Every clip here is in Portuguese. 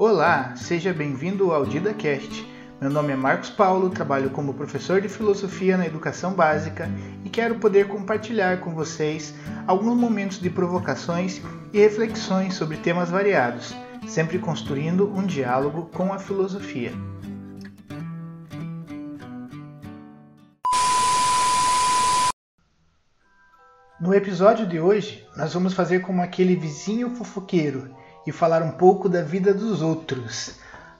Olá, seja bem-vindo ao DidaCast. Meu nome é Marcos Paulo, trabalho como professor de filosofia na educação básica e quero poder compartilhar com vocês alguns momentos de provocações e reflexões sobre temas variados, sempre construindo um diálogo com a filosofia. No episódio de hoje, nós vamos fazer como aquele vizinho fofoqueiro e falar um pouco da vida dos outros.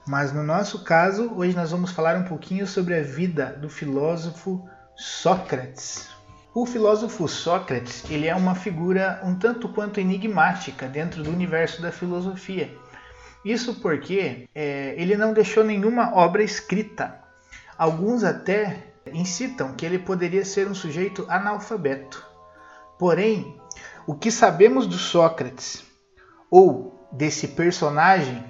Mas no nosso caso, hoje nós vamos falar um pouquinho sobre a vida do filósofo Sócrates. O filósofo Sócrates ele é uma figura um tanto quanto enigmática dentro do universo da filosofia. Isso porque é, ele não deixou nenhuma obra escrita. Alguns até incitam que ele poderia ser um sujeito analfabeto. Porém, o que sabemos do Sócrates ou desse personagem,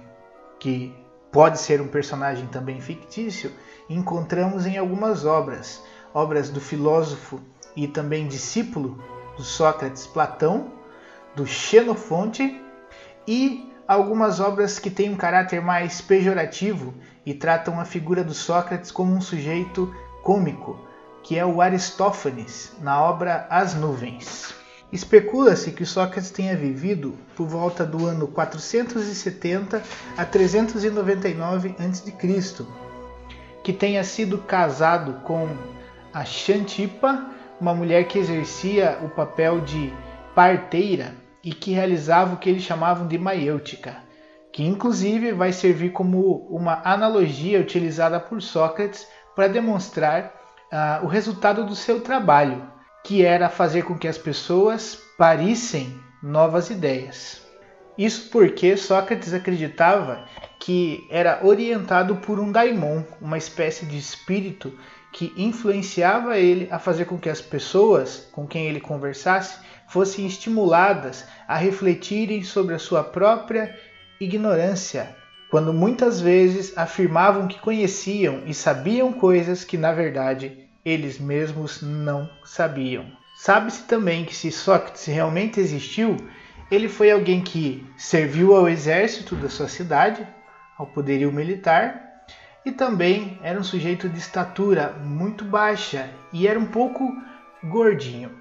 que pode ser um personagem também fictício, encontramos em algumas obras, obras do filósofo e também discípulo do Sócrates Platão, do Xenofonte e algumas obras que têm um caráter mais pejorativo e tratam a figura do Sócrates como um sujeito cômico, que é o Aristófanes, na obra As Nuvens. Especula-se que Sócrates tenha vivido por volta do ano 470 a 399 a.C., que tenha sido casado com a Xantipa, uma mulher que exercia o papel de parteira e que realizava o que eles chamavam de maiêutica, que inclusive vai servir como uma analogia utilizada por Sócrates para demonstrar uh, o resultado do seu trabalho que era fazer com que as pessoas parissem novas ideias. Isso porque Sócrates acreditava que era orientado por um daimon, uma espécie de espírito que influenciava ele a fazer com que as pessoas com quem ele conversasse fossem estimuladas a refletirem sobre a sua própria ignorância, quando muitas vezes afirmavam que conheciam e sabiam coisas que na verdade eles mesmos não sabiam. Sabe-se também que se Sócrates realmente existiu, ele foi alguém que serviu ao exército da sua cidade, ao poderio militar, e também era um sujeito de estatura muito baixa e era um pouco gordinho.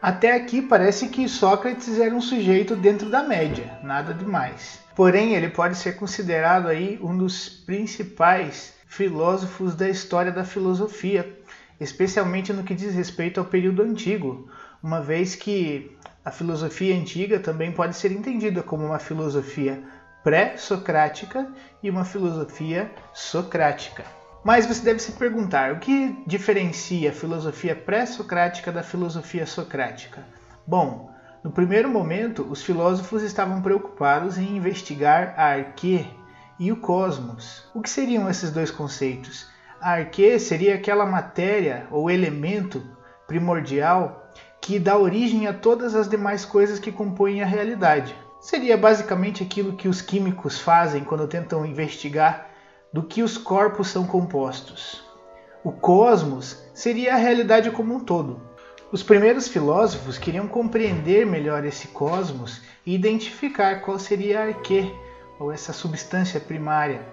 Até aqui parece que Sócrates era um sujeito dentro da média, nada demais. Porém, ele pode ser considerado aí um dos principais filósofos da história da filosofia, especialmente no que diz respeito ao período antigo, uma vez que a filosofia antiga também pode ser entendida como uma filosofia pré-socrática e uma filosofia socrática. Mas você deve se perguntar: o que diferencia a filosofia pré-socrática da filosofia socrática? Bom, no primeiro momento, os filósofos estavam preocupados em investigar a arquê e o cosmos. O que seriam esses dois conceitos? A arquê seria aquela matéria ou elemento primordial que dá origem a todas as demais coisas que compõem a realidade. Seria basicamente aquilo que os químicos fazem quando tentam investigar do que os corpos são compostos. O cosmos seria a realidade como um todo. Os primeiros filósofos queriam compreender melhor esse cosmos e identificar qual seria a arquê, ou essa substância primária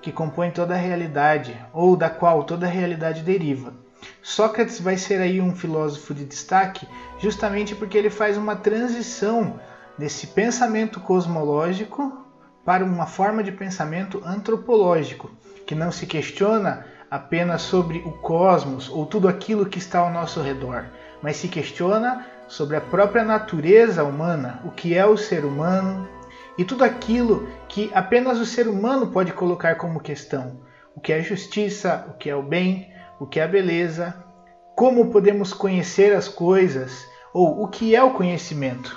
que compõe toda a realidade, ou da qual toda a realidade deriva. Sócrates vai ser aí um filósofo de destaque justamente porque ele faz uma transição desse pensamento cosmológico para uma forma de pensamento antropológico, que não se questiona apenas sobre o cosmos ou tudo aquilo que está ao nosso redor, mas se questiona sobre a própria natureza humana, o que é o ser humano, e tudo aquilo que apenas o ser humano pode colocar como questão: o que é justiça, o que é o bem, o que é a beleza, como podemos conhecer as coisas ou o que é o conhecimento.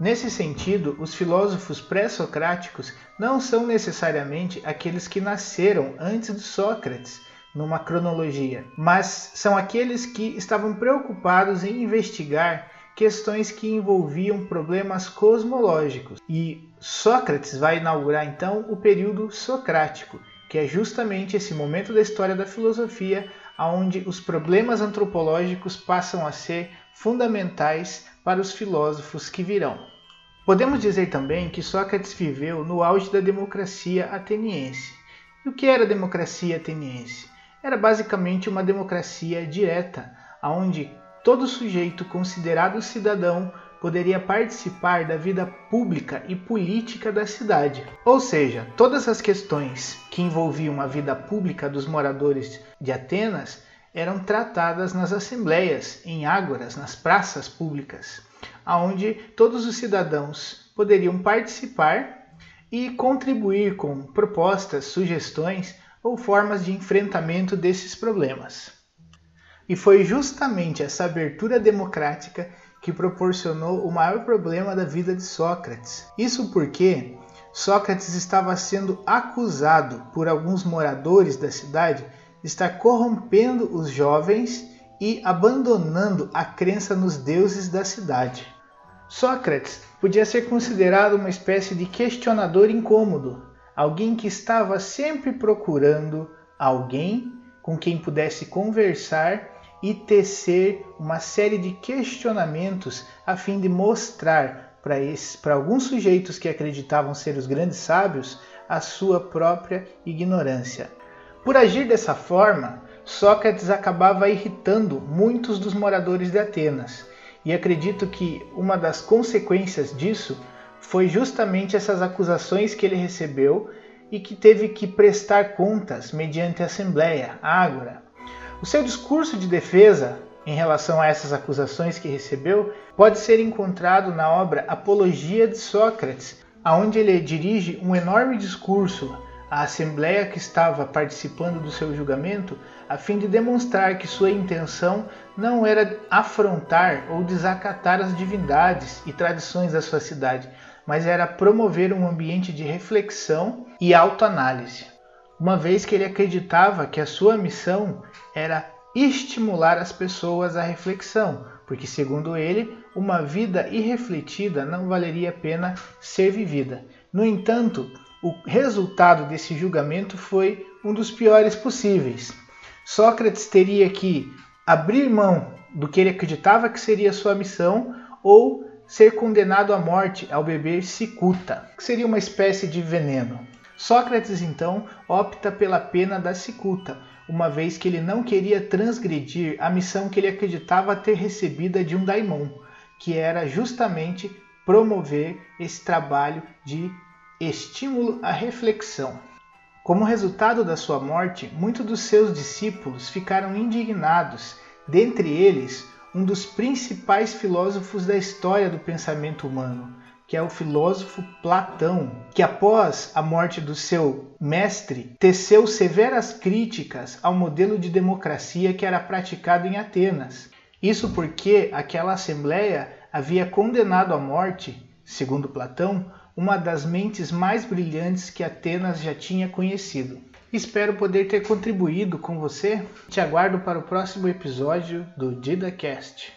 Nesse sentido, os filósofos pré-socráticos não são necessariamente aqueles que nasceram antes de Sócrates, numa cronologia, mas são aqueles que estavam preocupados em investigar questões que envolviam problemas cosmológicos. E Sócrates vai inaugurar então o período socrático, que é justamente esse momento da história da filosofia onde os problemas antropológicos passam a ser fundamentais para os filósofos que virão. Podemos dizer também que Sócrates viveu no auge da democracia ateniense. E o que era a democracia ateniense? Era basicamente uma democracia direta, onde todo sujeito considerado cidadão poderia participar da vida pública e política da cidade. Ou seja, todas as questões que envolviam a vida pública dos moradores de Atenas eram tratadas nas assembleias, em ágoras, nas praças públicas, aonde todos os cidadãos poderiam participar e contribuir com propostas, sugestões ou formas de enfrentamento desses problemas. E foi justamente essa abertura democrática que proporcionou o maior problema da vida de Sócrates. Isso porque Sócrates estava sendo acusado por alguns moradores da cidade de estar corrompendo os jovens e abandonando a crença nos deuses da cidade. Sócrates podia ser considerado uma espécie de questionador incômodo, alguém que estava sempre procurando alguém com quem pudesse conversar e tecer uma série de questionamentos a fim de mostrar para alguns sujeitos que acreditavam ser os grandes sábios a sua própria ignorância. Por agir dessa forma, Sócrates acabava irritando muitos dos moradores de Atenas, e acredito que uma das consequências disso foi justamente essas acusações que ele recebeu e que teve que prestar contas mediante a Assembleia, Ágora, o seu discurso de defesa em relação a essas acusações que recebeu pode ser encontrado na obra Apologia de Sócrates, aonde ele dirige um enorme discurso à assembleia que estava participando do seu julgamento, a fim de demonstrar que sua intenção não era afrontar ou desacatar as divindades e tradições da sua cidade, mas era promover um ambiente de reflexão e autoanálise. Uma vez que ele acreditava que a sua missão era estimular as pessoas à reflexão, porque, segundo ele, uma vida irrefletida não valeria a pena ser vivida. No entanto, o resultado desse julgamento foi um dos piores possíveis. Sócrates teria que abrir mão do que ele acreditava que seria sua missão ou ser condenado à morte ao beber cicuta, que seria uma espécie de veneno. Sócrates então opta pela pena da cicuta, uma vez que ele não queria transgredir a missão que ele acreditava ter recebida de um daimon, que era justamente promover esse trabalho de estímulo à reflexão. Como resultado da sua morte, muitos dos seus discípulos ficaram indignados, dentre eles um dos principais filósofos da história do pensamento humano, que é o filósofo Platão, que após a morte do seu mestre, teceu severas críticas ao modelo de democracia que era praticado em Atenas. Isso porque aquela assembleia havia condenado à morte, segundo Platão, uma das mentes mais brilhantes que Atenas já tinha conhecido. Espero poder ter contribuído com você. Te aguardo para o próximo episódio do DidaCast.